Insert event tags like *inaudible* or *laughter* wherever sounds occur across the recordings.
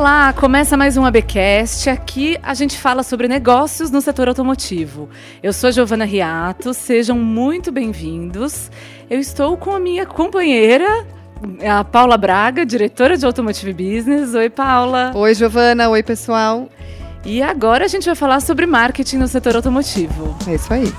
Olá, começa mais um ABcast. Aqui a gente fala sobre negócios no setor automotivo. Eu sou Giovana Riato, sejam muito bem-vindos. Eu estou com a minha companheira, a Paula Braga, diretora de Automotive Business. Oi, Paula. Oi, Giovana. Oi, pessoal. E agora a gente vai falar sobre marketing no setor automotivo. É isso aí.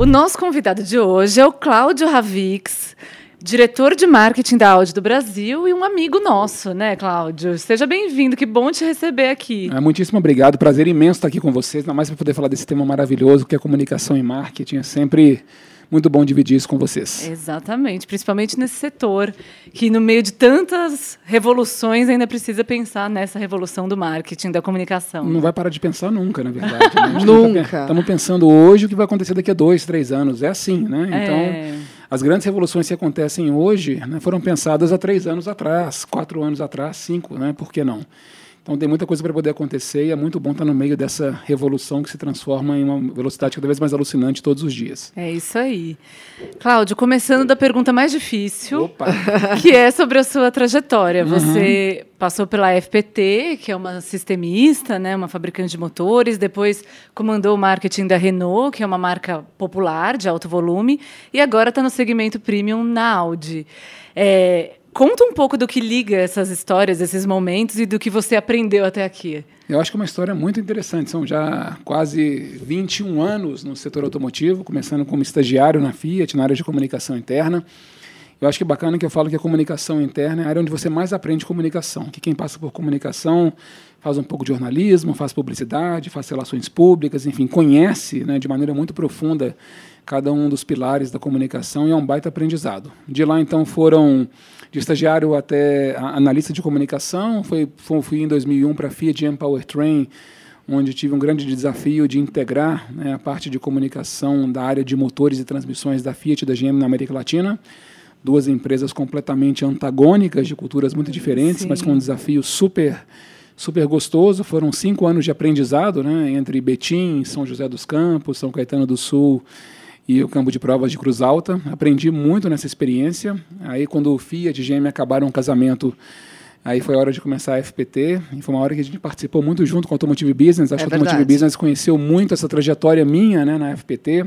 O nosso convidado de hoje é o Cláudio Ravix, diretor de marketing da Audi do Brasil e um amigo nosso, né, Cláudio? Seja bem-vindo, que bom te receber aqui. É, muitíssimo obrigado, prazer imenso estar aqui com vocês, ainda mais para poder falar desse tema maravilhoso que é comunicação e marketing. É sempre muito bom dividir isso com vocês. Exatamente, principalmente nesse setor que no meio de tantas revoluções ainda precisa pensar nessa revolução do marketing, da comunicação. Não vai parar de pensar nunca, na verdade. Né? nunca. Estamos pensando hoje o que vai acontecer daqui a dois, três anos. É assim, né? Então, é... as grandes revoluções que acontecem hoje né, foram pensadas há três anos atrás, quatro anos atrás, cinco, né? Por que não? Então tem muita coisa para poder acontecer e é muito bom estar no meio dessa revolução que se transforma em uma velocidade cada vez mais alucinante todos os dias. É isso aí. Cláudio, começando da pergunta mais difícil, Opa. *laughs* que é sobre a sua trajetória. Uhum. Você passou pela FPT, que é uma sistemista, né, uma fabricante de motores, depois comandou o marketing da Renault, que é uma marca popular de alto volume, e agora está no segmento premium na Audi. É, Conta um pouco do que liga essas histórias, esses momentos e do que você aprendeu até aqui. Eu acho que é uma história muito interessante. São já quase 21 anos no setor automotivo, começando como estagiário na Fiat, na área de comunicação interna. Eu acho que é bacana que eu falo que a comunicação interna é a área onde você mais aprende comunicação. Que quem passa por comunicação faz um pouco de jornalismo, faz publicidade, faz relações públicas, enfim, conhece né, de maneira muito profunda cada um dos pilares da comunicação e é um baita aprendizado. De lá, então, foram de estagiário até analista de comunicação. Foi, fui em 2001 para a Fiat GM Powertrain, onde tive um grande desafio de integrar né, a parte de comunicação da área de motores e transmissões da Fiat e da GM na América Latina. Duas empresas completamente antagônicas, de culturas muito diferentes, Sim. mas com um desafio super super gostoso. Foram cinco anos de aprendizado, né, entre Betim, São José dos Campos, São Caetano do Sul e o campo de provas de Cruz Alta. Aprendi muito nessa experiência. Aí, quando o Fiat e GM acabaram o casamento, aí foi a hora de começar a FPT. E foi uma hora que a gente participou muito junto com a Automotive Business. Acho é que a Automotive Business conheceu muito essa trajetória minha né, na FPT.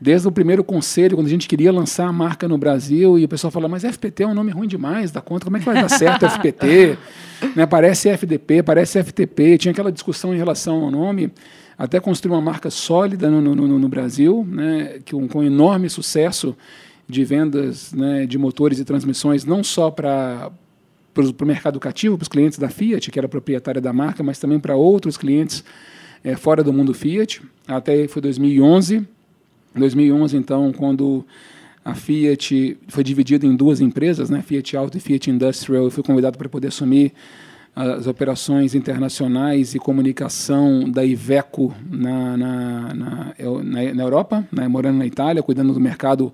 Desde o primeiro conselho, quando a gente queria lançar a marca no Brasil, e o pessoal fala, mas FPT é um nome ruim demais, dá conta, como é que vai dar certo FPT? *laughs* né, parece FDP, parece FTP, tinha aquela discussão em relação ao nome até construir uma marca sólida no, no, no Brasil, né, que um, com enorme sucesso de vendas né, de motores e transmissões, não só para o mercado cativo, para os clientes da Fiat, que era proprietária da marca, mas também para outros clientes é, fora do mundo Fiat. Até foi 2011. 2011, então, quando a Fiat foi dividida em duas empresas, né, Fiat Auto e Fiat Industrial, eu fui convidado para poder assumir as operações internacionais e comunicação da Iveco na, na, na, na, Europa, né, morando na Itália, cuidando do mercado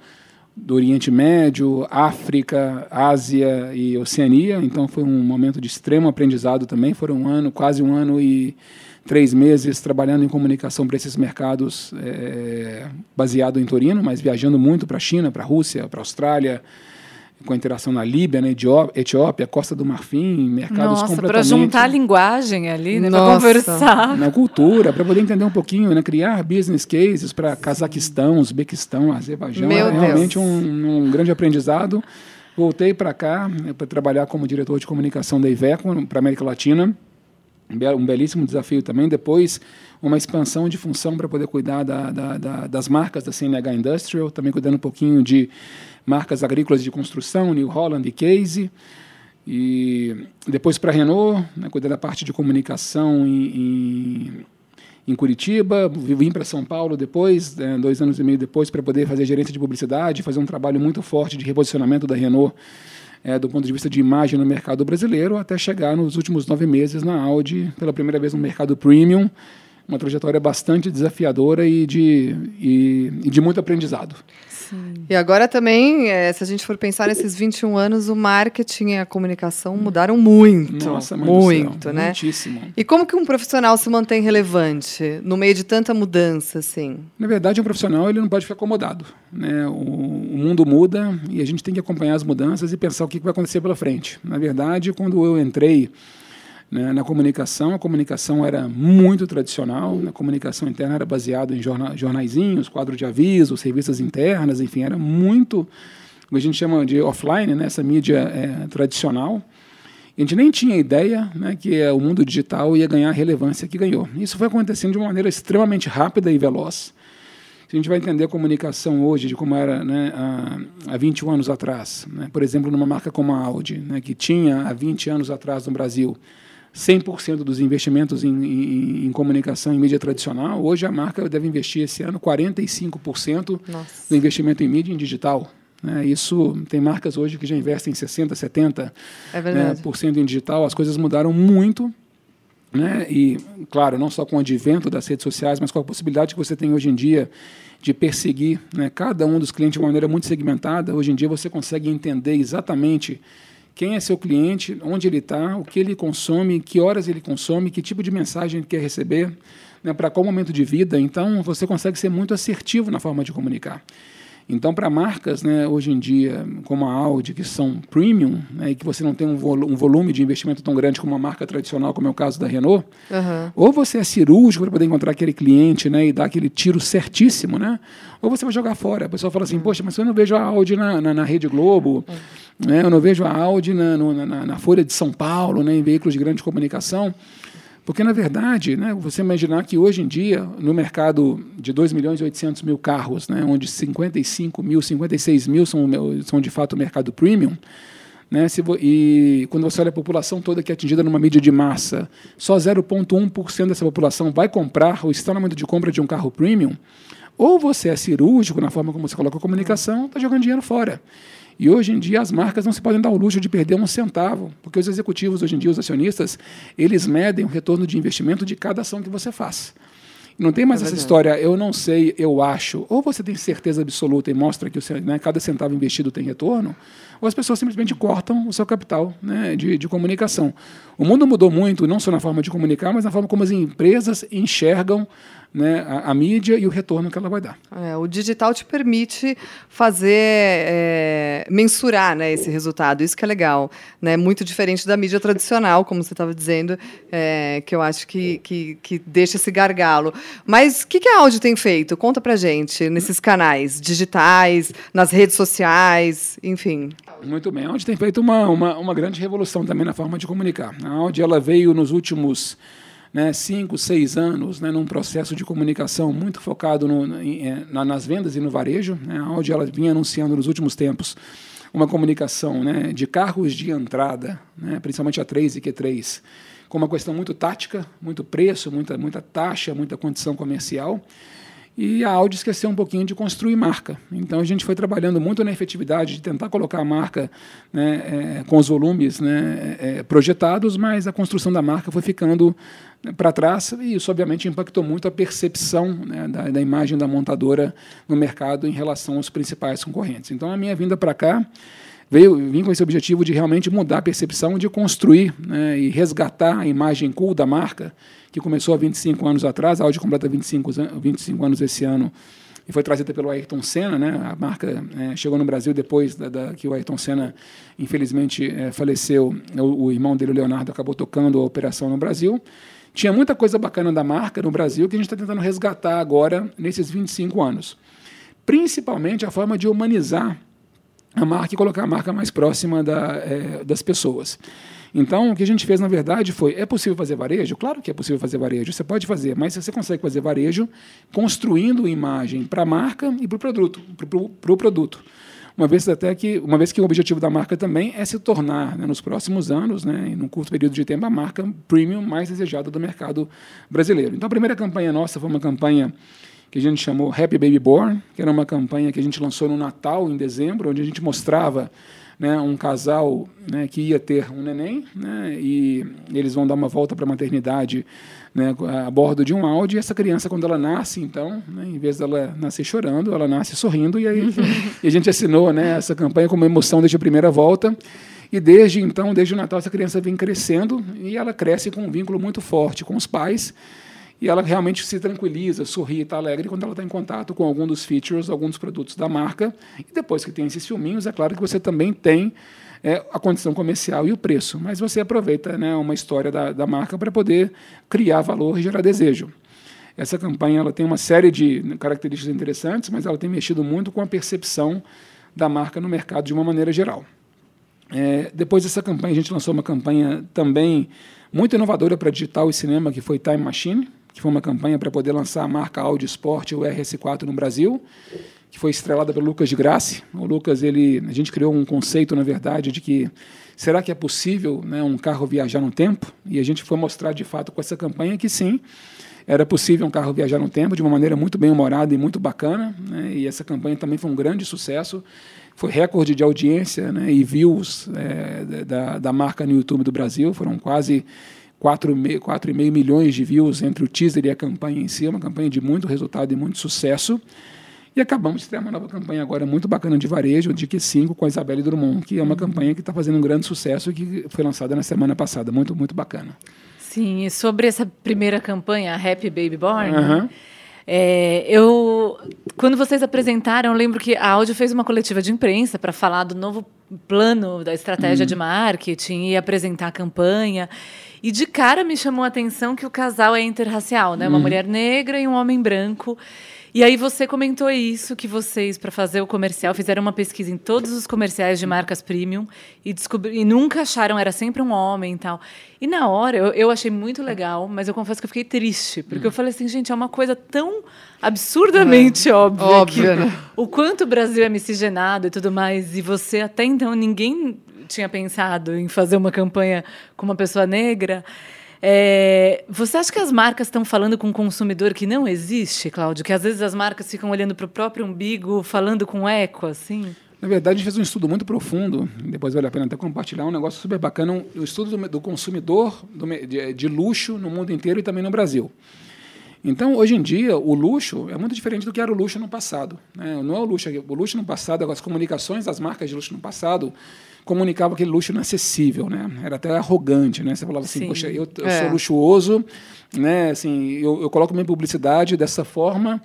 do Oriente Médio, África, Ásia e Oceania. Então foi um momento de extremo aprendizado também. Foram um ano, quase um ano e três meses trabalhando em comunicação para esses mercados é, baseado em Torino, mas viajando muito para a China, para a Rússia, para a Austrália, com a interação na Líbia, na Etiópia, Costa do Marfim, mercados Nossa, completamente... para juntar a linguagem ali, né, para conversar. Na cultura, para poder entender um pouquinho, né, criar business cases para Cazaquistão, Uzbequistão, Azerbaijão. Meu é realmente um, um, grande aprendizado. Voltei para cá né, para trabalhar como diretor de comunicação da Iveco para América Latina. Um belíssimo desafio também. Depois, uma expansão de função para poder cuidar da, da, da, das marcas da CNH Industrial, também cuidando um pouquinho de marcas agrícolas de construção, New Holland e Case. E depois para a Renault, né, cuidando da parte de comunicação em, em, em Curitiba. Vim para São Paulo depois, né, dois anos e meio depois, para poder fazer gerência de publicidade, fazer um trabalho muito forte de reposicionamento da Renault é, do ponto de vista de imagem no mercado brasileiro, até chegar nos últimos nove meses na Audi, pela primeira vez no mercado premium, uma trajetória bastante desafiadora e de, e, e de muito aprendizado. Sim. E agora também, é, se a gente for pensar nesses 21 anos, o marketing e a comunicação mudaram muito. Nossa, muito, céu, né? Muitíssimo. E como que um profissional se mantém relevante no meio de tanta mudança, assim? Na verdade, um profissional ele não pode ficar acomodado. Né? O, o mundo muda e a gente tem que acompanhar as mudanças e pensar o que vai acontecer pela frente. Na verdade, quando eu entrei né, na comunicação, a comunicação era muito tradicional, a comunicação interna era baseada em jorna, jornaizinhos, quadro de aviso, serviços internas, enfim, era muito a gente chama de offline, né, essa mídia é, tradicional. A gente nem tinha ideia né, que o mundo digital ia ganhar a relevância que ganhou. Isso foi acontecendo de uma maneira extremamente rápida e veloz. Se a gente vai entender a comunicação hoje, de como era né, há, há 21 anos atrás, né, por exemplo, numa marca como a Audi, né, que tinha há 20 anos atrás no Brasil 100% dos investimentos em, em, em, comunicação em mídia tradicional, hoje a marca deve investir esse ano 45% Nossa. do investimento em mídia em digital. Né? Isso tem marcas hoje que já investem 60%, 70% é né, por cento em digital. As coisas mudaram muito. Né? E, claro, não só com o advento das redes sociais, mas com a possibilidade que você tem hoje em dia de perseguir né, cada um dos clientes de uma maneira muito segmentada. Hoje em dia você consegue entender exatamente quem é seu cliente, onde ele está, o que ele consome, que horas ele consome, que tipo de mensagem ele quer receber, né, para qual momento de vida. Então, você consegue ser muito assertivo na forma de comunicar. Então, para marcas, né, hoje em dia, como a Audi, que são premium, né, e que você não tem um, um, volume de investimento tão grande como uma marca tradicional, como é o caso da Renault, uhum. ou você é cirúrgico para poder encontrar aquele cliente né, e dar aquele tiro certíssimo, né, ou você vai jogar fora. A pessoa fala assim, uhum. poxa, mas eu não vejo a Audi na, na, na Rede Globo, uhum. né, eu não vejo a Audi na, no, na, na Folha de São Paulo, né, em veículos de grande comunicação. Porque, na verdade, né, você imaginar que hoje em dia, no mercado de 2 milhões e 800 mil carros, né, onde 55 mil, 56 mil são, são de fato mercado premium, né, se, e quando você olha a população toda que é atingida numa mídia de massa, só 0,1% dessa população vai comprar ou está no momento de compra de um carro premium, ou você é cirúrgico na forma como você coloca a comunicação, está jogando dinheiro fora. E hoje em dia as marcas não se podem dar o luxo de perder um centavo, porque os executivos hoje em dia, os acionistas, eles medem o retorno de investimento de cada ação que você faz. Não tem mais é essa história, eu não sei, eu acho. Ou você tem certeza absoluta e mostra que o, né, cada centavo investido tem retorno, ou as pessoas simplesmente cortam o seu capital né, de, de comunicação. O mundo mudou muito, não só na forma de comunicar, mas na forma como as empresas enxergam né, a, a, mídia e o retorno que ela vai dar. É, o digital te permite fazer, é, mensurar né, esse resultado, isso que é legal. Né, muito diferente da mídia tradicional, como você estava dizendo, é, que eu acho que, que, que, deixa esse gargalo. Mas o que, que a Audi tem feito? Conta pra gente, nesses canais digitais, nas redes sociais, enfim. Muito bem. A Audi tem feito uma, uma, uma grande revolução também na forma de comunicar. A Audi ela veio nos últimos né, cinco, seis anos né, num processo de comunicação muito focado no, é, nas vendas e no varejo, né, onde ela vinha anunciando nos últimos tempos uma comunicação né, de carros de entrada, né, principalmente a 3 e Q3, com uma questão muito tática, muito preço, muita, muita taxa, muita condição comercial. E a Audi esqueceu um pouquinho de construir marca. Então a gente foi trabalhando muito na efetividade de tentar colocar a marca né, é, com os volumes né, é, projetados, mas a construção da marca foi ficando né, para trás e isso obviamente impactou muito a percepção né, da, da, imagem da montadora no mercado em relação aos principais concorrentes. Então a minha vinda para cá veio vim com esse objetivo de realmente mudar a percepção, de construir né, e resgatar a imagem cool da marca que começou há 25 anos atrás, a Audi completa 25, 25 anos esse ano e foi trazida pelo Ayrton Senna, né? A marca é, chegou no Brasil depois da, da, que o Ayrton Senna, infelizmente, é, faleceu. O, o, irmão dele, o Leonardo, acabou tocando a operação no Brasil. Tinha muita coisa bacana da marca no Brasil que a gente está tentando resgatar agora nesses 25 anos. Principalmente a forma de humanizar a marca e colocar a marca mais próxima da, é, das pessoas. Então, o que a gente fez, na verdade, foi: é possível fazer varejo? Claro que é possível fazer varejo, você pode fazer, mas você consegue fazer varejo construindo imagem para a marca e para o produto. Pro, pro produto. Uma vez até que, uma vez que o objetivo da marca também é se tornar, né, nos próximos anos, né, em um curto período de tempo, a marca premium mais desejada do mercado brasileiro. Então, a primeira campanha nossa foi uma campanha que a gente chamou Happy Baby Born, que era uma campanha que a gente lançou no Natal, em dezembro, onde a gente mostrava né, um casal né, que ia ter um neném, né, e eles vão dar uma volta para a maternidade né, a bordo de um Audi, e essa criança, quando ela nasce, então, né, em vez dela nascer chorando, ela nasce sorrindo, e aí e a gente assinou né, essa campanha com uma emoção desde a primeira volta, e desde então, desde o Natal, essa criança vem crescendo, e ela cresce com um vínculo muito forte com os pais, e ela realmente se tranquiliza, sorri, está alegre quando ela está em contato com algum dos features, alguns dos produtos da marca. E depois que tem esses filminhos, é claro que você também tem é, a condição comercial e o preço, mas você aproveita né, uma história da, da marca para poder criar valor e gerar desejo. Essa campanha ela tem uma série de características interessantes, mas ela tem mexido muito com a percepção da marca no mercado de uma maneira geral. É, depois dessa campanha, a gente lançou uma campanha também muito inovadora para digital e cinema, que foi Time Machine, que foi uma campanha para poder lançar a marca Audi Sport, o RS4, no Brasil, que foi estrelada pelo Lucas de Grassi. O Lucas, ele, a gente criou um conceito, na verdade, de que será que é possível né, um carro viajar no tempo? E a gente foi mostrar, de fato, com essa campanha que sim, era possível um carro viajar no tempo de uma maneira muito bem humorada e muito bacana. Né, e essa campanha também foi um grande sucesso. Foi recorde de audiência né, e views é, da, da marca no YouTube do Brasil. Foram quase 4,5 milhões de views entre o teaser e a campanha em si, uma campanha de muito resultado e muito sucesso. E acabamos de ter uma nova campanha agora muito bacana de varejo, de Q5 com a Isabelle Drummond, que é uma campanha que está fazendo um grande sucesso e que foi lançada na semana passada. Muito, muito bacana. Sim, e sobre essa primeira campanha, Happy Baby Born, uhum. É, eu, quando vocês apresentaram, eu lembro que a Áudio fez uma coletiva de imprensa para falar do novo plano da estratégia uhum. de marketing e apresentar a campanha. E de cara me chamou a atenção que o casal é interracial, né? Uma uhum. mulher negra e um homem branco. E aí você comentou isso, que vocês, para fazer o comercial, fizeram uma pesquisa em todos os comerciais de marcas premium e, descobri, e nunca acharam, era sempre um homem e tal. E na hora, eu, eu achei muito legal, mas eu confesso que eu fiquei triste, porque hum. eu falei assim, gente, é uma coisa tão absurdamente é, óbvia, óbvia né? o quanto o Brasil é miscigenado e tudo mais, e você até então, ninguém tinha pensado em fazer uma campanha com uma pessoa negra. É, você acha que as marcas estão falando com um consumidor que não existe, Cláudio? Que às vezes as marcas ficam olhando para o próprio umbigo, falando com eco, assim? Na verdade, a gente fez um estudo muito profundo, depois vale a pena até compartilhar, um negócio super bacana, um, o um estudo do, do consumidor do, de, de, luxo no mundo inteiro e também no Brasil. Então, hoje em dia, o luxo é muito diferente do que era o luxo no passado. Né? Não é o luxo, o luxo no passado, as comunicações das marcas de luxo no passado comunicava aquele luxo inacessível, né? Era até arrogante, né? Você falava assim, Sim. poxa, eu, eu é. sou luxuoso, né? Assim, eu, eu coloco minha publicidade dessa forma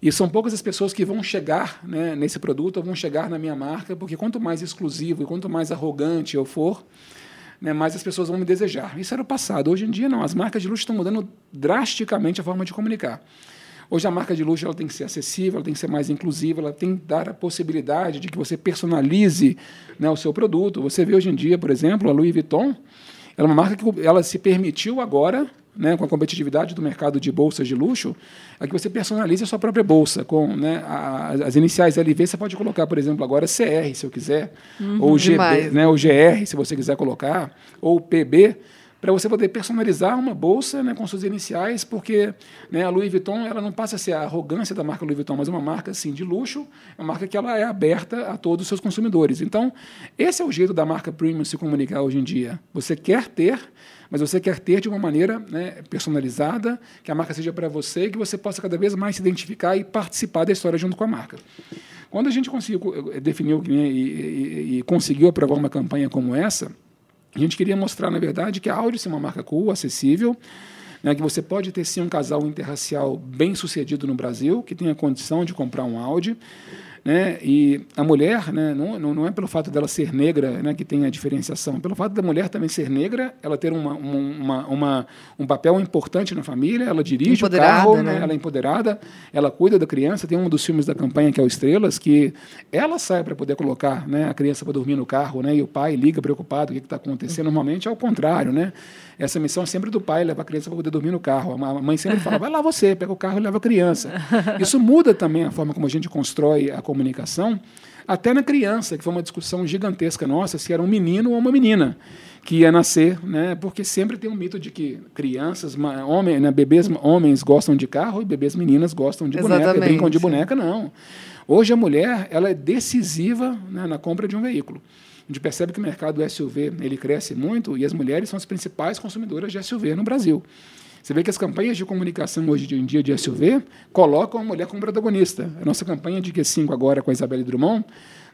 e são poucas as pessoas que vão chegar né, nesse produto ou vão chegar na minha marca, porque quanto mais exclusivo e quanto mais arrogante eu for, né, mais as pessoas vão me desejar. Isso era o passado. Hoje em dia, não. As marcas de luxo estão mudando drasticamente a forma de comunicar. Hoje a marca de luxo ela tem que ser acessível, ela tem que ser mais inclusiva, ela tem que dar a possibilidade de que você personalize né, o seu produto. Você vê hoje em dia, por exemplo, a Louis Vuitton, ela é uma marca que ela se permitiu agora né, com a competitividade do mercado de bolsas de luxo, é que você personalize a sua própria bolsa. Com né, a, as iniciais LV, você pode colocar, por exemplo, agora CR, se eu quiser, uhum, ou, GB, né, ou GR, se você quiser colocar, ou PB para você poder personalizar uma bolsa né, com suas iniciais, porque né, a Louis Vuitton ela não passa a ser a arrogância da marca Louis Vuitton, mas uma marca assim, de luxo, uma marca que ela é aberta a todos os seus consumidores. Então, esse é o jeito da marca premium se comunicar hoje em dia. Você quer ter, mas você quer ter de uma maneira né, personalizada, que a marca seja para você e que você possa cada vez mais se identificar e participar da história junto com a marca. Quando a gente conseguiu eh, definir e, e, e conseguiu aprovar uma campanha como essa, a gente queria mostrar, na verdade, que a Audi é uma marca cool, acessível, né, que você pode ter sim um casal interracial bem sucedido no Brasil, que tenha condição de comprar um Audi, né? E a mulher, né, não, não é pelo fato dela ser negra né, que tem a diferenciação, pelo fato da mulher também ser negra, ela ter uma, uma, uma um papel importante na família, ela dirige o carro, né? ela é empoderada, ela cuida da criança. Tem um dos filmes da campanha que é o Estrelas, que ela sai para poder colocar né, a criança para dormir no carro, né, e o pai liga preocupado, o que está acontecendo. Normalmente é o contrário, né? Essa missão é sempre do pai, levar a criança para poder dormir no carro. A mãe sempre fala, vai lá você, pega o carro e leva a criança. *laughs* Isso muda também a forma como a gente constrói a comunicação, até na criança, que foi uma discussão gigantesca nossa, se era um menino ou uma menina. que ia nascer, né? Porque sempre tem um mito de que crianças, homens, né, bebês homens gostam de carro e bebês meninas gostam de Exatamente. boneca, brincam de boneca, não. Hoje a mulher ela é decisiva né, na compra de um veículo. A gente percebe que o mercado SUV ele cresce muito e as mulheres são as principais consumidoras de SUV no Brasil. Você vê que as campanhas de comunicação hoje em dia de SUV colocam a mulher como protagonista. A nossa campanha de Q5 agora com a Isabelle Drummond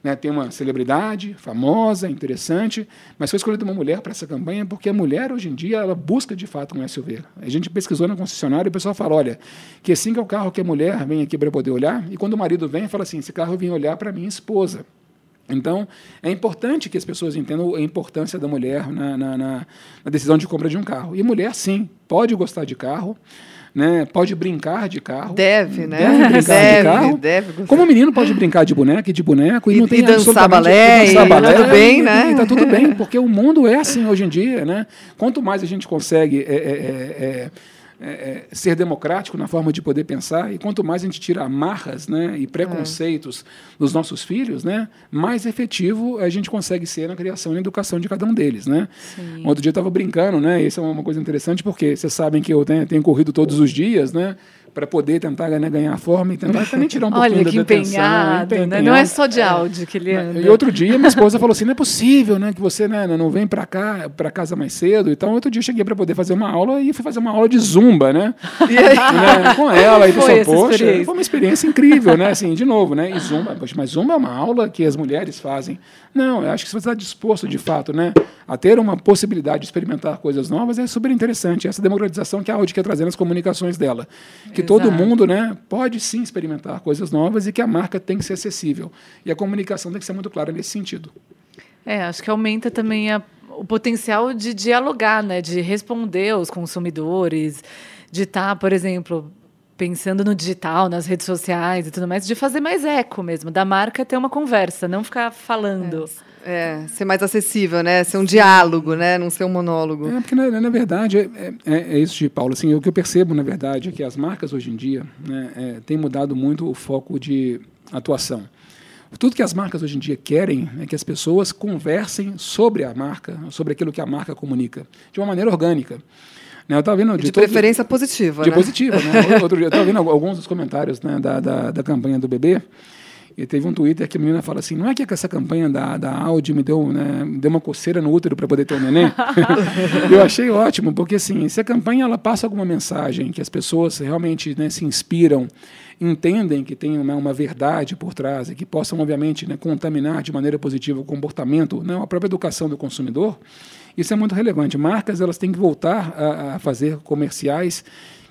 né, tem uma celebridade famosa, interessante, mas foi escolhida uma mulher para essa campanha porque a mulher, hoje em dia, ela busca de fato um SUV. A gente pesquisou na concessionária e o pessoal fala: olha, que assim que é o carro que a mulher vem aqui para poder olhar, e quando o marido vem, fala assim: esse carro vem olhar para minha esposa. Então, é importante que as pessoas entendam a importância da mulher na, na, na, na decisão de compra de um carro. E mulher, sim, pode gostar de carro né? Pode brincar de carro. Deve, né? Deve brincar *laughs* deve, de carro. Deve Como o menino pode brincar de boneca e de boneco e, e não tem e dançar balé, e dançar balé, tudo bem, né? E tá tudo bem, porque o mundo é assim hoje em dia, né? Quanto mais a gente consegue é, é, é, é, é, ser democrático na forma de poder pensar, e quanto mais a gente tira amarras né, e preconceitos é. dos nossos filhos, né, mais efetivo a gente consegue ser na criação e na educação de cada um deles. Né? Outro dia eu estava brincando, né, isso é uma coisa interessante, porque vocês sabem que eu tenho, tenho corrido todos os dias, né, para poder tentar né, ganhar forma e tentar também tirar um *laughs* pouquinho Olha, que empenhado, atenção, né? Não é só de áudio que ele anda. E outro dia minha esposa falou assim, não é possível né, que você né, não vem para cá, para casa mais cedo. Então outro dia eu cheguei para poder fazer uma aula e fui fazer uma aula de zumba, né? *laughs* né com ela. E pessoal, poxa, foi uma experiência incrível, né? Assim, de novo, né? E zumba, mas zumba é uma aula que as mulheres fazem. Não, eu acho que se você está disposto, de fato, né, a ter uma possibilidade de experimentar coisas novas, é super interessante. Essa democratização que a Audi quer trazer nas comunicações dela. Que. Todo mundo né, pode sim experimentar coisas novas e que a marca tem que ser acessível. E a comunicação tem que ser muito clara nesse sentido. É, acho que aumenta também a, o potencial de dialogar, né, de responder aos consumidores, de estar, tá, por exemplo, pensando no digital, nas redes sociais e tudo mais, de fazer mais eco mesmo, da marca ter uma conversa, não ficar falando. É, é ser mais acessível, né? Ser um diálogo, né? Não ser um monólogo. É, porque na, na verdade é, é, é, isso de Paulo. Assim, o que eu percebo, na verdade, é que as marcas hoje em dia né, é, têm mudado muito o foco de atuação. Tudo que as marcas hoje em dia querem é que as pessoas conversem sobre a marca, sobre aquilo que a marca comunica, de uma maneira orgânica. Né, eu estava vendo de, de preferência positiva, de né? positiva, né? *laughs* Outro dia eu estava vendo alguns dos comentários né, da, da, da campanha do bebê. E teve um Twitter que a menina fala assim: não é que essa campanha da, da Audi me deu, né, me deu uma coceira no útero para poder ter um neném? *laughs* eu achei ótimo, porque assim, se a campanha ela passa alguma mensagem que as pessoas realmente né, se inspiram, entendem que tem uma, uma verdade por trás e que possam, obviamente, né, contaminar de maneira positiva o comportamento, né, a própria educação do consumidor, isso é muito relevante. Marcas elas têm que voltar a, a fazer comerciais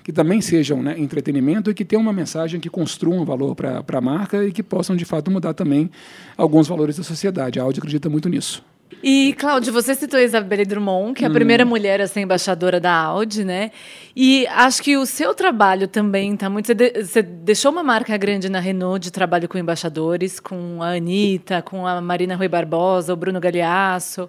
que também sejam né, entretenimento e que tenham uma mensagem que construam valor para a marca e que possam, de fato, mudar também alguns valores da sociedade. A Audi acredita muito nisso. E, Cláudio, você citou a Isabelle Drummond, que é a hum. primeira mulher a ser embaixadora da Audi, né? E acho que o seu trabalho também está muito. Você, de, você, deixou uma marca grande na Renault de trabalho com embaixadores, com a Anitta, com a Marina Rui Barbosa, o Bruno Galeasso.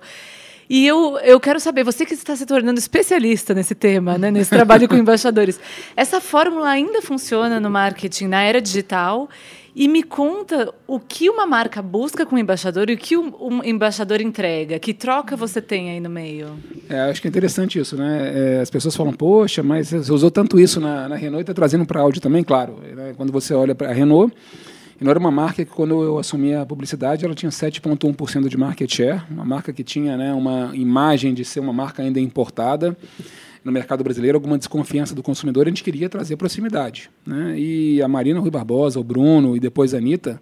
E eu, eu quero saber, você que está se tornando especialista nesse tema, né, nesse trabalho com *laughs* embaixadores, essa fórmula ainda funciona no marketing na era digital? E me conta o que uma marca busca com o embaixador e o que um, embaixador entrega, que troca você tem aí no meio? É, acho que é interessante isso, né? É, as pessoas falam, poxa, mas você usou tanto isso na, na Renault e está trazendo para Audi também, claro. Né? Quando você olha para a Renault, e não era uma marca que, quando eu assumi a publicidade, ela tinha 7,1% de market share, uma marca que tinha né, uma imagem de ser uma marca ainda importada no mercado brasileiro, alguma desconfiança do consumidor, a gente queria trazer proximidade. Né? E a Marina Rui Barbosa, o Bruno e depois a Anitta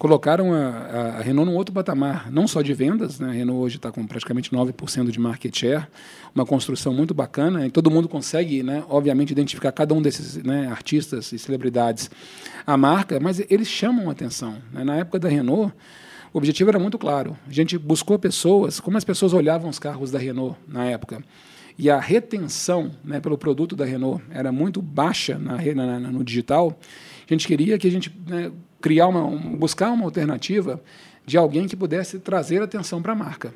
colocaram a, a, Renault num outro patamar, não só de vendas, né? a Renault hoje está com praticamente 9% de market share, uma construção muito bacana, e todo mundo consegue, né, obviamente, identificar cada um desses né, artistas e celebridades a marca, mas eles chamam atenção. Né? Na época da Renault, o objetivo era muito claro. A gente buscou pessoas, como as pessoas olhavam os carros da Renault na época, e a retenção né, pelo produto da Renault era muito baixa na, na, no digital, a gente queria que a gente né, criar uma, um, buscar uma alternativa de alguém que pudesse trazer atenção para a marca.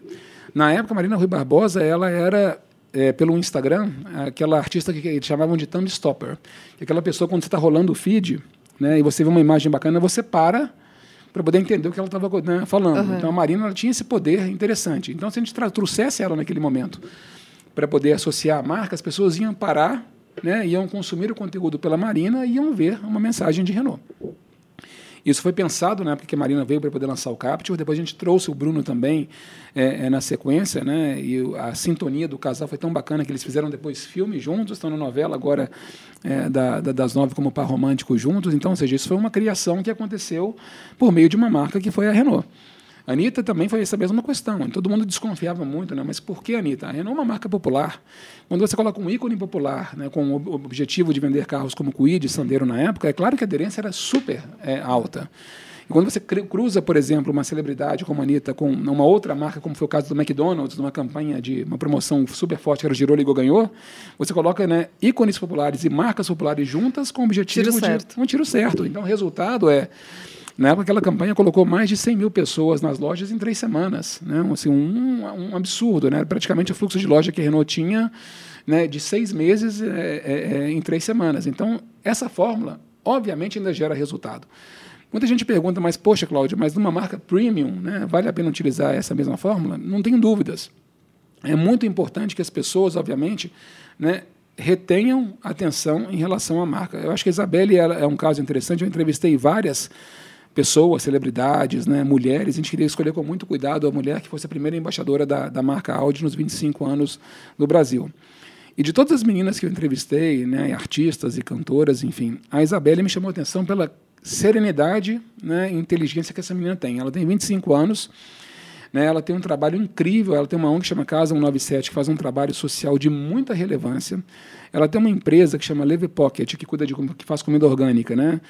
Na época, Marina Rui Barbosa, ela era é, pelo Instagram, aquela artista que, eles chamavam de thumb stopper. Que é aquela pessoa, quando você está rolando o feed, né, e você vê uma imagem bacana, você para para poder entender o que ela estava né, falando. Uhum. Então a Marina tinha esse poder interessante. Então se a gente trouxesse ela naquele momento para poder associar a marca, as pessoas iam parar, né, iam consumir o conteúdo pela Marina e iam ver uma mensagem de Renault. Isso foi pensado na época que a Marina veio para poder lançar o Capture. Depois a gente trouxe o Bruno também é, é, na sequência, né? E a sintonia do casal foi tão bacana que eles fizeram depois filme juntos, estão na novela agora é, da, da, das nove como par romântico juntos. Então, ou seja, isso foi uma criação que aconteceu por meio de uma marca que foi a Renault. A Anitta também foi essa mesma questão. Todo mundo desconfiava muito, né? mas por que Anitta? A Renault é uma marca popular. Quando você coloca um ícone popular, né, com o objetivo de vender carros como Kwid e Sandero na época, é claro que a aderência era super é, alta. E quando você cruza, por exemplo, uma celebridade como a Anitta com uma outra marca, como foi o caso do McDonald's, numa campanha de uma promoção super forte que era o Giroligo ganhou, você coloca né, ícones populares e marcas populares juntas com o objetivo tiro de certo. um tiro certo. Então o resultado é na época, aquela campanha colocou mais de 100 mil pessoas nas lojas em três semanas. Né? Assim, um, um absurdo. Né? Praticamente o fluxo de loja que a Renault tinha né, de seis meses é, é, é, em três semanas. Então, essa fórmula, obviamente, ainda gera resultado. Muita gente pergunta, mas, poxa, Cláudia, mas numa marca premium, né, vale a pena utilizar essa mesma fórmula? Não tenho dúvidas. É muito importante que as pessoas, obviamente, né, retenham atenção em relação à marca. Eu acho que a Isabelle é um caso interessante. Eu entrevistei várias pessoas, celebridades, né, mulheres. A gente queria escolher com muito cuidado a mulher que fosse a primeira embaixadora da, da marca Audi nos 25 anos no Brasil. E de todas as meninas que eu entrevistei, né, artistas e cantoras, enfim, a Isabelle me chamou a atenção pela serenidade né, e inteligência que essa menina tem. Ela tem 25 anos, né, ela tem um trabalho incrível, ela tem uma ONG que chama Casa 197, que faz um trabalho social de muita relevância. Ela tem uma empresa que chama Leve Pocket, que cuida de que faz comida orgânica, né?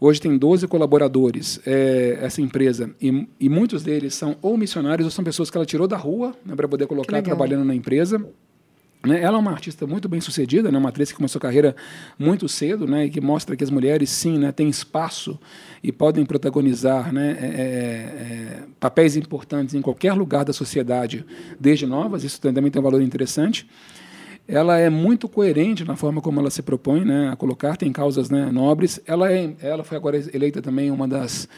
Hoje tem 12 colaboradores, é, essa empresa, e, e, muitos deles são ou missionários ou são pessoas que ela tirou da rua né, para poder colocar trabalhando na empresa. Né? Ela é uma artista muito bem sucedida, né? uma atriz que começou a carreira muito cedo né? e que mostra que as mulheres, sim, né? têm espaço e podem protagonizar né? É, é, é, papéis importantes em qualquer lugar da sociedade, desde novas. Isso também tem um valor interessante ela é muito coerente na forma como ela se propõe né, a colocar, tem causas né, nobres. Ela, é, ela foi agora eleita também uma das,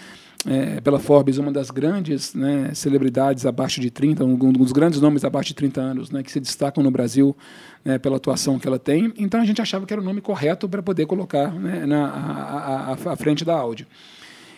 é, pela Forbes, uma das grandes né, celebridades abaixo de 30, um dos grandes nomes abaixo de 30 anos, né, que se destacam no Brasil né, pela atuação que ela tem. Então a gente achava que era o nome correto para poder colocar né, na, a, a, a frente da Audi.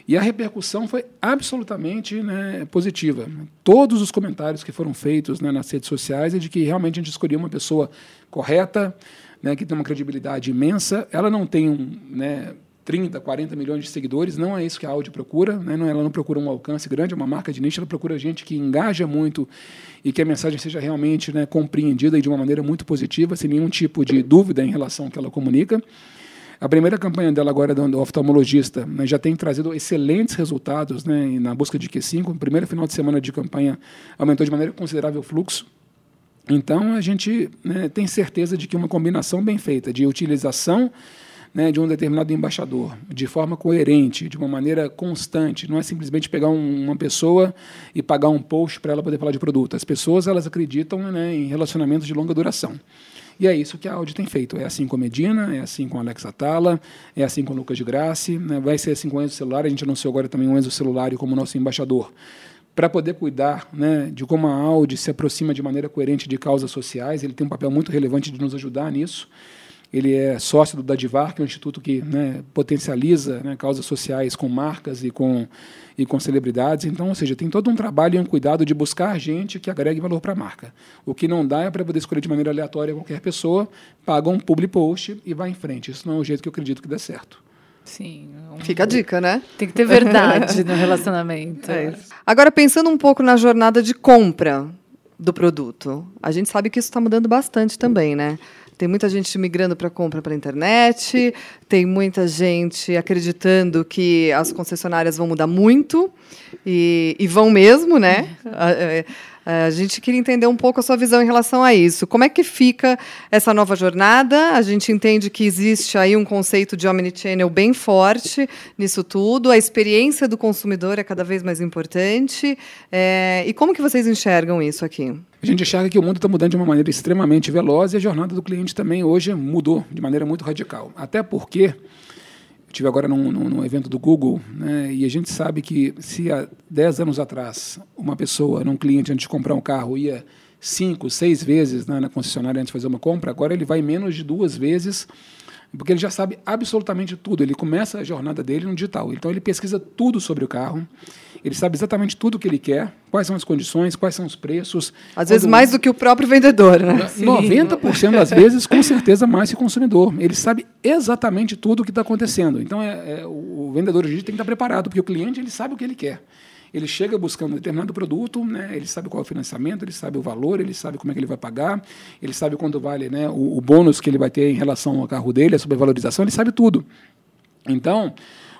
E a repercussão foi absolutamente né, positiva. Todos os comentários que foram feitos né, nas redes sociais é de que realmente a gente escolheu uma pessoa correta, né, que tem uma credibilidade imensa. Ela não tem um, né, 30, 40 milhões de seguidores, não é isso que a Audi procura, né? ela não procura um alcance grande, é uma marca de nicho, ela procura gente que engaja muito e que a mensagem seja realmente né, compreendida e de uma maneira muito positiva, sem nenhum tipo de dúvida em relação ao que ela comunica. A primeira campanha dela agora do oftalmologista né, já tem trazido excelentes resultados né, na busca de Q5. O primeiro final de semana de campanha aumentou de maneira considerável o fluxo. Então, a gente né, tem certeza de que uma combinação bem feita de utilização né, de um determinado embaixador de forma coerente, de uma maneira constante, não é simplesmente pegar um, uma pessoa e pagar um post para ela poder falar de produto. As pessoas elas acreditam né, em relacionamentos de longa duração. E é isso que a Audi tem feito. É assim com a Medina, é assim com a Alex Atala, é assim com o Lucas de Grassi, né? vai ser assim com o Enzo Celular. A gente anunciou agora também o Enzo Celular como nosso embaixador para poder cuidar né, de como a Audi se aproxima de maneira coerente de causas sociais. Ele tem um papel muito relevante de nos ajudar nisso. Ele é sócio do Dadivar, que é um instituto que né, potencializa né, causas sociais com marcas e com, e com celebridades. Então, ou seja, tem todo um trabalho e um cuidado de buscar gente que agregue valor para a marca. O que não dá é para poder escolher de maneira aleatória qualquer pessoa, paga um public post e vai em frente. Isso não é o jeito que eu acredito que dê certo. Sim. Um... Fica a dica, né? Tem que ter verdade no relacionamento. *laughs* É Agora, pensando um pouco na jornada de compra do produto, a gente sabe que isso está mudando bastante também, né? Tem muita gente migrando para compra pela internet, tem muita gente acreditando que as concessionárias vão mudar muito, e, e vão mesmo, né? É, a gente queria entender um pouco a sua visão em relação a isso. Como é que fica essa nova jornada? A gente entende que existe aí um conceito de omnichannel bem forte nisso tudo. A experiência do consumidor é cada vez mais importante. É, e como que vocês enxergam isso aqui? A gente enxerga que o mundo está mudando de uma maneira extremamente veloz e a jornada do cliente também hoje mudou de maneira muito radical. Até porque estive agora num, num, num, evento do Google, né, e a gente sabe que se há 10 anos atrás uma pessoa, num cliente, antes de comprar um carro, ia cinco, seis vezes né, na concessionária antes de fazer uma compra, agora ele vai menos de duas vezes, porque ele já sabe absolutamente tudo. Ele começa a jornada dele no digital. Então ele pesquisa tudo sobre o carro, ele sabe exatamente tudo o que ele quer, quais são as condições, quais são os preços. Às vezes mais do que o próprio vendedor, né? 90% das vezes, com certeza, mais que o consumidor. Ele sabe exatamente tudo o que está acontecendo. Então, é, é, o vendedor hoje tem que estar preparado, porque o cliente ele sabe o que ele quer. Ele chega buscando um determinado produto, né, ele sabe qual é o financiamento, ele sabe o valor, ele sabe como é que ele vai pagar, ele sabe quanto vale né, o, o bônus que ele vai ter em relação ao carro dele, a sobrevalorização, ele sabe tudo. Então,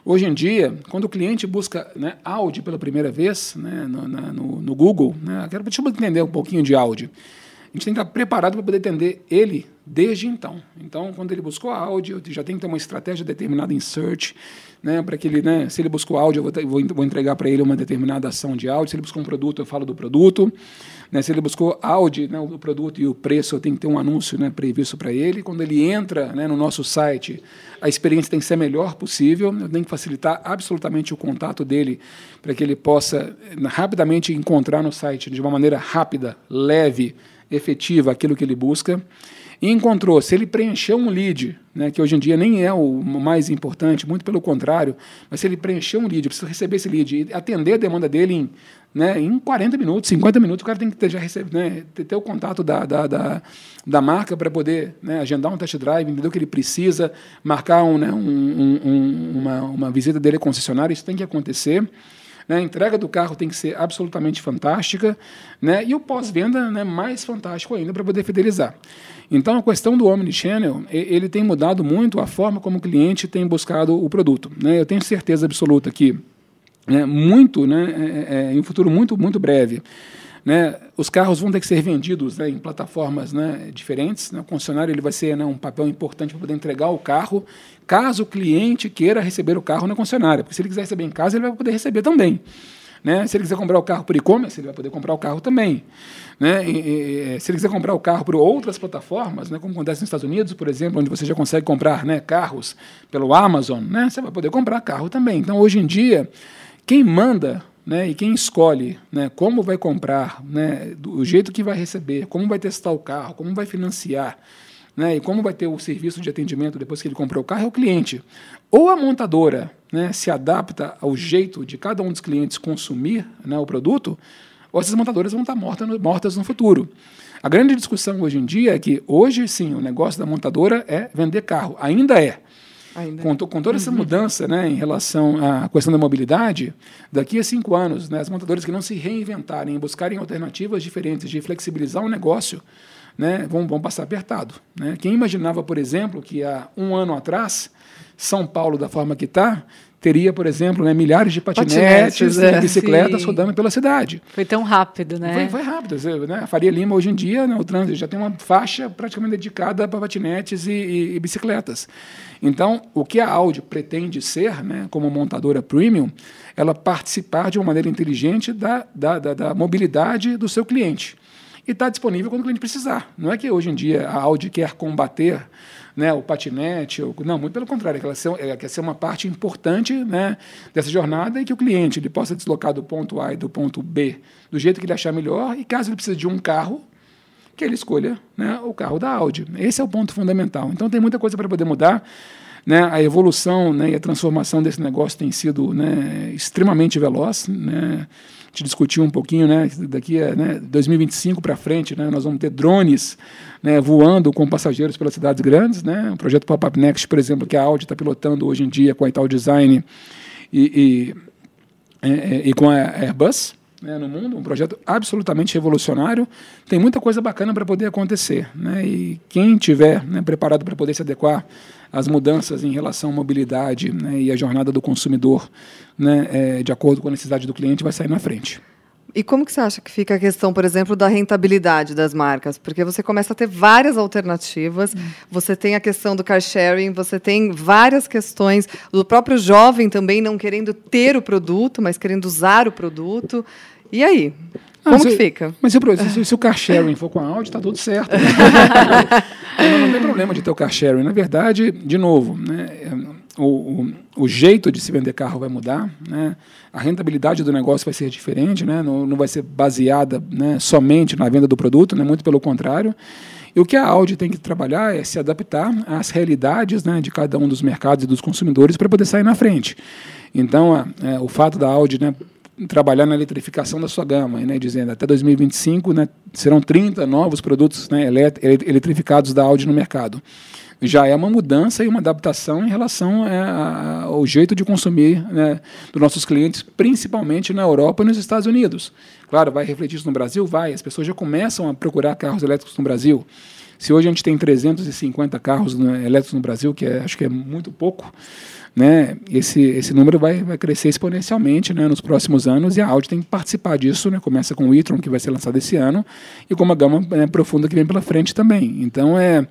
Hoje em dia, quando o cliente busca né, Audi pela primeira vez né, no, na, no, no, Google, né, quero, deixa eu entender um pouquinho de Audi. A gente tem que estar preparado para poder atender ele desde então. Então, quando ele buscou eu já tenho que ter uma estratégia determinada em search, né, para que ele, né, se ele buscou áudio, eu vou, vou, entregar para ele uma determinada ação de áudio. Se ele buscou um produto, eu falo do produto. Né, se ele buscou áudio, né, o produto e o preço, eu tenho que ter um anúncio né, previsto para ele. Quando ele entra né, no nosso site, a experiência tem que ser a melhor possível. Eu tenho que facilitar absolutamente o contato dele para que ele possa rapidamente encontrar no site de uma maneira rápida, leve, efetiva aquilo que ele busca e encontrou, se ele preencheu um lead, né, que hoje em dia nem é o mais importante, muito pelo contrário, mas se ele preencheu um lead, precisa receber esse lead e atender a demanda dele em, né, em 40 minutos, 50 minutos, o cara tem que ter, já receber, né, ter, ter o contato da, da, da, da marca para poder né, agendar um test drive, entender o que ele precisa, marcar um, né, um, um, uma, uma visita dele à concessionária, isso tem que acontecer. Né? A entrega do carro tem que ser absolutamente fantástica né? e o pós-venda né, mais fantástico ainda para poder fidelizar. Então, a questão do Omnichannel, ele tem mudado muito a forma como o cliente tem buscado o produto. Né? Eu tenho certeza absoluta que né, muito, né, é, é, em um futuro muito, muito breve, né, os carros vão ter que ser vendidos né, em plataformas né, diferentes. Né, o concessionário ele vai ser né, um papel importante para poder entregar o carro, caso o cliente queira receber o carro na concessionária. Porque se ele quiser receber em casa, ele vai poder receber também. Né? Se ele quiser comprar o carro por e-commerce, ele vai poder comprar o carro também. Né? E, e, se ele quiser comprar o carro por outras plataformas, né, como acontece nos Estados Unidos, por exemplo, onde você já consegue comprar né, carros pelo Amazon, né, você vai poder comprar carro também. Então, hoje em dia, quem manda né, e quem escolhe né, como vai comprar, né, do jeito que vai receber, como vai testar o carro, como vai financiar, né, e como vai ter o serviço de atendimento depois que ele comprou o carro, é o cliente. Ou a montadora né, se adapta ao jeito de cada um dos clientes consumir né, o produto, ou essas montadoras vão estar mortas no, mortas no futuro. A grande discussão hoje em dia é que hoje sim o negócio da montadora é vender carro, ainda é. Com, com, toda essa uhum. mudança né, em relação à questão da mobilidade, daqui a cinco anos, né, as montadoras que não se reinventarem e buscarem alternativas diferentes de flexibilizar o negócio, né, vão, vão passar apertado. Né? Quem imaginava, por exemplo, que há um ano atrás, São Paulo, da forma que está, teria, por exemplo, né, milhares de patinetes, patinetes é, bicicletas sim. rodando pela cidade. Foi tão rápido, né? Foi, foi rápido. Né? A Faria Lima, hoje em dia, né, o trânsito já tem uma faixa praticamente dedicada para patinetes e, e, e, bicicletas. Então, o que a Audi pretende ser, né, como montadora premium, ela participar de uma maneira inteligente da, da, da, da mobilidade do seu cliente. E está disponível quando o cliente precisar. Não é que hoje em dia a Audi quer combater né, o patinete. O, não, muito pelo contrário, ela ser, ela quer ser uma parte importante né, dessa jornada e que o cliente ele possa deslocar do ponto A e do ponto B do jeito que ele achar melhor. E caso ele precise de um carro, que ele escolha né, o carro da Audi. Esse é o ponto fundamental. Então tem muita coisa para poder mudar. Né, a evolução né, e a transformação desse negócio tem sido né, extremamente veloz. Né, te discutiu um pouquinho, né, daqui a né, 2025 para frente, né, nós vamos ter drones né, voando com passageiros pelas cidades grandes, né, o projeto Pop-Up Next, por exemplo, que a Audi está pilotando hoje em dia com a Ital Design e, e, e, é, é, e com a Airbus, né, no mundo, um projeto absolutamente revolucionário. Tem muita coisa bacana para poder acontecer. Né, e quem tiver né, preparado para poder se adequar às mudanças em relação à mobilidade né, e à jornada do consumidor né, é, de acordo com a necessidade do cliente vai sair na frente. E como que você acha que fica a questão, por exemplo, da rentabilidade das marcas? Porque você começa a ter várias alternativas, hum. você tem a questão do car sharing, você tem várias questões do próprio jovem também não querendo ter o produto, mas querendo usar o produto. E aí? Como que fica? Mas se, se, se, o car sharing for com a Audi, está tudo certo. Né? *laughs* não, não, tem problema de ter o car sharing. Na verdade, de novo, né, o, o, o, jeito de se vender carro vai mudar, né? a rentabilidade do negócio vai ser diferente, né? não, não vai ser baseada né, somente na venda do produto, né? muito pelo contrário. E o que a Audi tem que trabalhar é se adaptar às realidades né, de cada um dos mercados e dos consumidores para poder sair na frente. Então, a, é, o fato da Audi né, trabalhar na eletrificação da sua gama, né, dizendo até 2025 né, serão 30 novos produtos né, eletrificados da Audi no mercado já é uma mudança e uma adaptação em relação é, ao jeito de consumir né, dos nossos clientes, principalmente na Europa e nos Estados Unidos. Claro, vai refletir isso no Brasil? Vai. As pessoas já começam a procurar carros elétricos no Brasil. Se hoje a gente tem 350 carros né, elétricos no Brasil, que é, acho que é muito pouco, né, esse, esse número vai, vai crescer exponencialmente né, nos próximos anos e a Audi tem que participar disso. Né, começa com o e-tron, que vai ser lançado esse ano, e com uma gama né, profunda que vem pela frente também. Então, é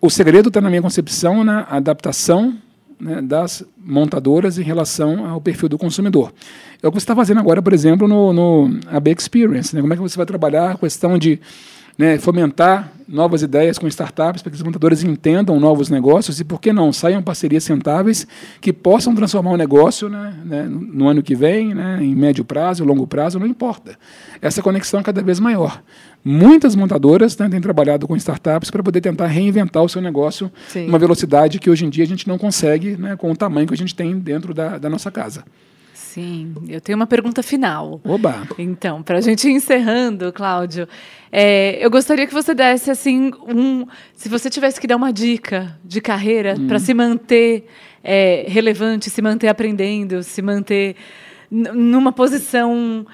o segredo está na minha concepção na adaptação né, das montadoras em relação ao perfil do consumidor. É o que você está fazendo agora, por exemplo, no, no AB Experience. Né? Como é que você vai trabalhar a questão de né, fomentar novas ideias com startups para que os montadores entendam novos negócios e, por que não, saiam parcerias sentáveis que possam transformar o negócio né, né, no ano que vem, né, em médio prazo, longo prazo, não importa. Essa conexão é cada vez maior. Muitas montadoras né, têm trabalhado com startups para poder tentar reinventar o seu negócio Sim. uma velocidade que hoje em dia a gente não consegue né, com o tamanho que a gente tem dentro da, da nossa casa. Sim, eu tenho uma pergunta final. Oba! Então, para a gente ir encerrando, Cláudio, é, eu gostaria que você desse assim um, se você tivesse que dar uma dica de carreira hum. para se manter é, relevante, se manter aprendendo, se manter numa posição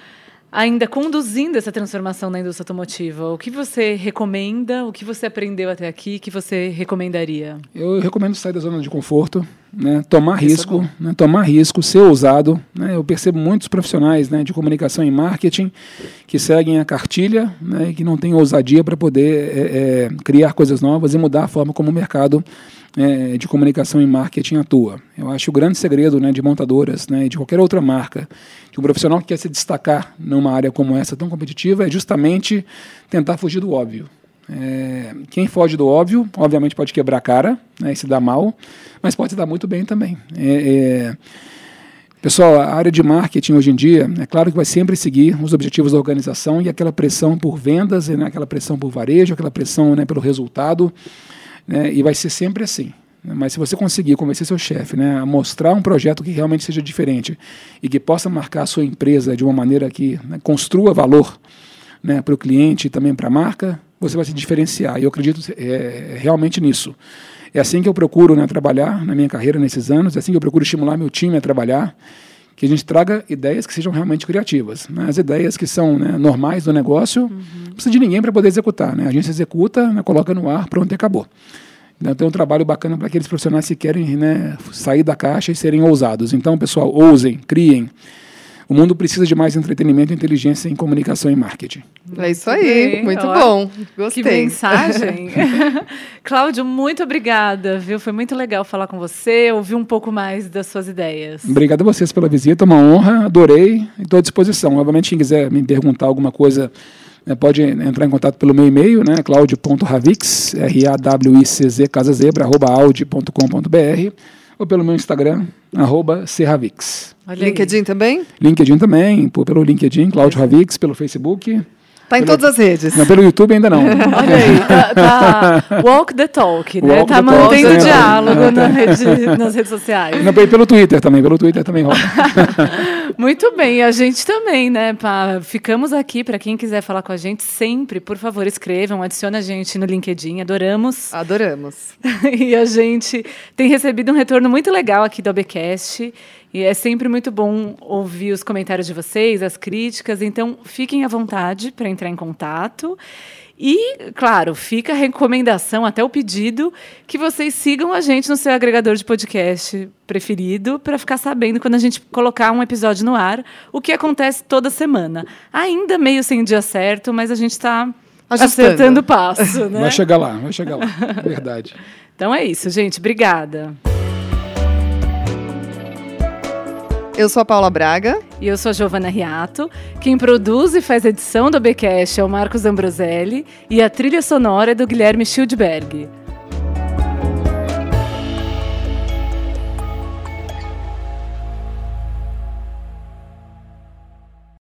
ainda conduzindo essa transformação na indústria automotiva. O que você recomenda? O que você aprendeu até aqui? Que você recomendaria? Eu recomendo sair da zona de conforto, né? tomar é risco, é né? tomar risco, ser ousado. Né? Eu percebo muitos profissionais né, de comunicação e marketing que seguem a cartilha né, e que não têm ousadia para poder é, é, criar coisas novas e mudar a forma como o mercado é, de comunicação e marketing atua. Eu acho o grande segredo né, de montadoras e de qualquer outra marca, de um profissional que quer se destacar numa área como essa tão competitiva, é justamente tentar fugir do óbvio. É, quem foge do óbvio, obviamente pode quebrar a cara né, e se dar mal, mas pode se dar muito bem também. É, é, pessoal, a área de marketing hoje em dia, é claro que vai sempre seguir os objetivos da organização e aquela pressão por vendas, né, aquela pressão por varejo, aquela pressão né, pelo resultado né, e vai ser sempre assim. Mas se você conseguir convencer seu chefe né, a mostrar um projeto que realmente seja diferente e que possa marcar a sua empresa de uma maneira que né, construa valor né, para o cliente e também para a marca, você vai se diferenciar. E eu acredito é, realmente nisso. É assim que eu procuro né, trabalhar na minha carreira nesses anos, é assim que eu procuro estimular meu time a trabalhar, que a gente traga ideias que sejam realmente criativas. Né? As ideias que são né, normais do negócio, uhum. não precisa de ninguém para poder executar. Né? A gente executa, né, coloca no ar, pronto e acabou. Então tem um trabalho bacana para aqueles profissionais que querem né, sair da caixa e serem ousados. Então, pessoal, ousem, criem. O mundo precisa de mais entretenimento, inteligência em comunicação e marketing. É isso aí, Bem, muito bom. Gostei. Que mensagem. *laughs* *laughs* Cláudio, muito obrigada, viu? Foi muito legal falar com você, ouvir um pouco mais das suas ideias. Obrigado a vocês pela visita, uma honra, adorei e estou à disposição. Obviamente, quem quiser me perguntar alguma coisa né, pode entrar em contato pelo meu e-mail, né, claudio.ravix, R-A-W-I-C-Z, casazebra, arroba audi.com.br, ou pelo meu Instagram, arroba Serravix. LinkedIn também? LinkedIn também, pelo LinkedIn, Claudio Ravix, pelo Facebook. Tá em todas as redes. Não, pelo YouTube ainda não. *laughs* Olha aí, tá, tá, *laughs* walk the talk, né? Walk tá mantendo talk, diálogo é. na rede, nas redes sociais. Não, pelo Twitter também, pelo Twitter também rola. *laughs* Muito bem, a gente também, né? Pá, ficamos aqui para quem quiser falar com a gente sempre, por favor, escrevam, adicione a gente no LinkedIn, adoramos. Adoramos. *laughs* e a gente tem recebido um retorno muito legal aqui do ABcast. E é sempre muito bom ouvir os comentários de vocês, as críticas. Então, fiquem à vontade para entrar em contato. E, claro, fica a recomendação, até o pedido, que vocês sigam a gente no seu agregador de podcast preferido para ficar sabendo quando a gente colocar um episódio no ar, o que acontece toda semana. Ainda meio sem dia certo, mas a gente está acertando o passo. *laughs* Né? Vai chegar lá, vai chegar lá. Verdade. *laughs* Então é isso, gente. Obrigada. Eu sou a Paula Braga. E eu sou a Giovana Riato. Quem produz e faz edição do Bcast é o Marcos Ambroselli. E a trilha sonora é do Guilherme Schildberg.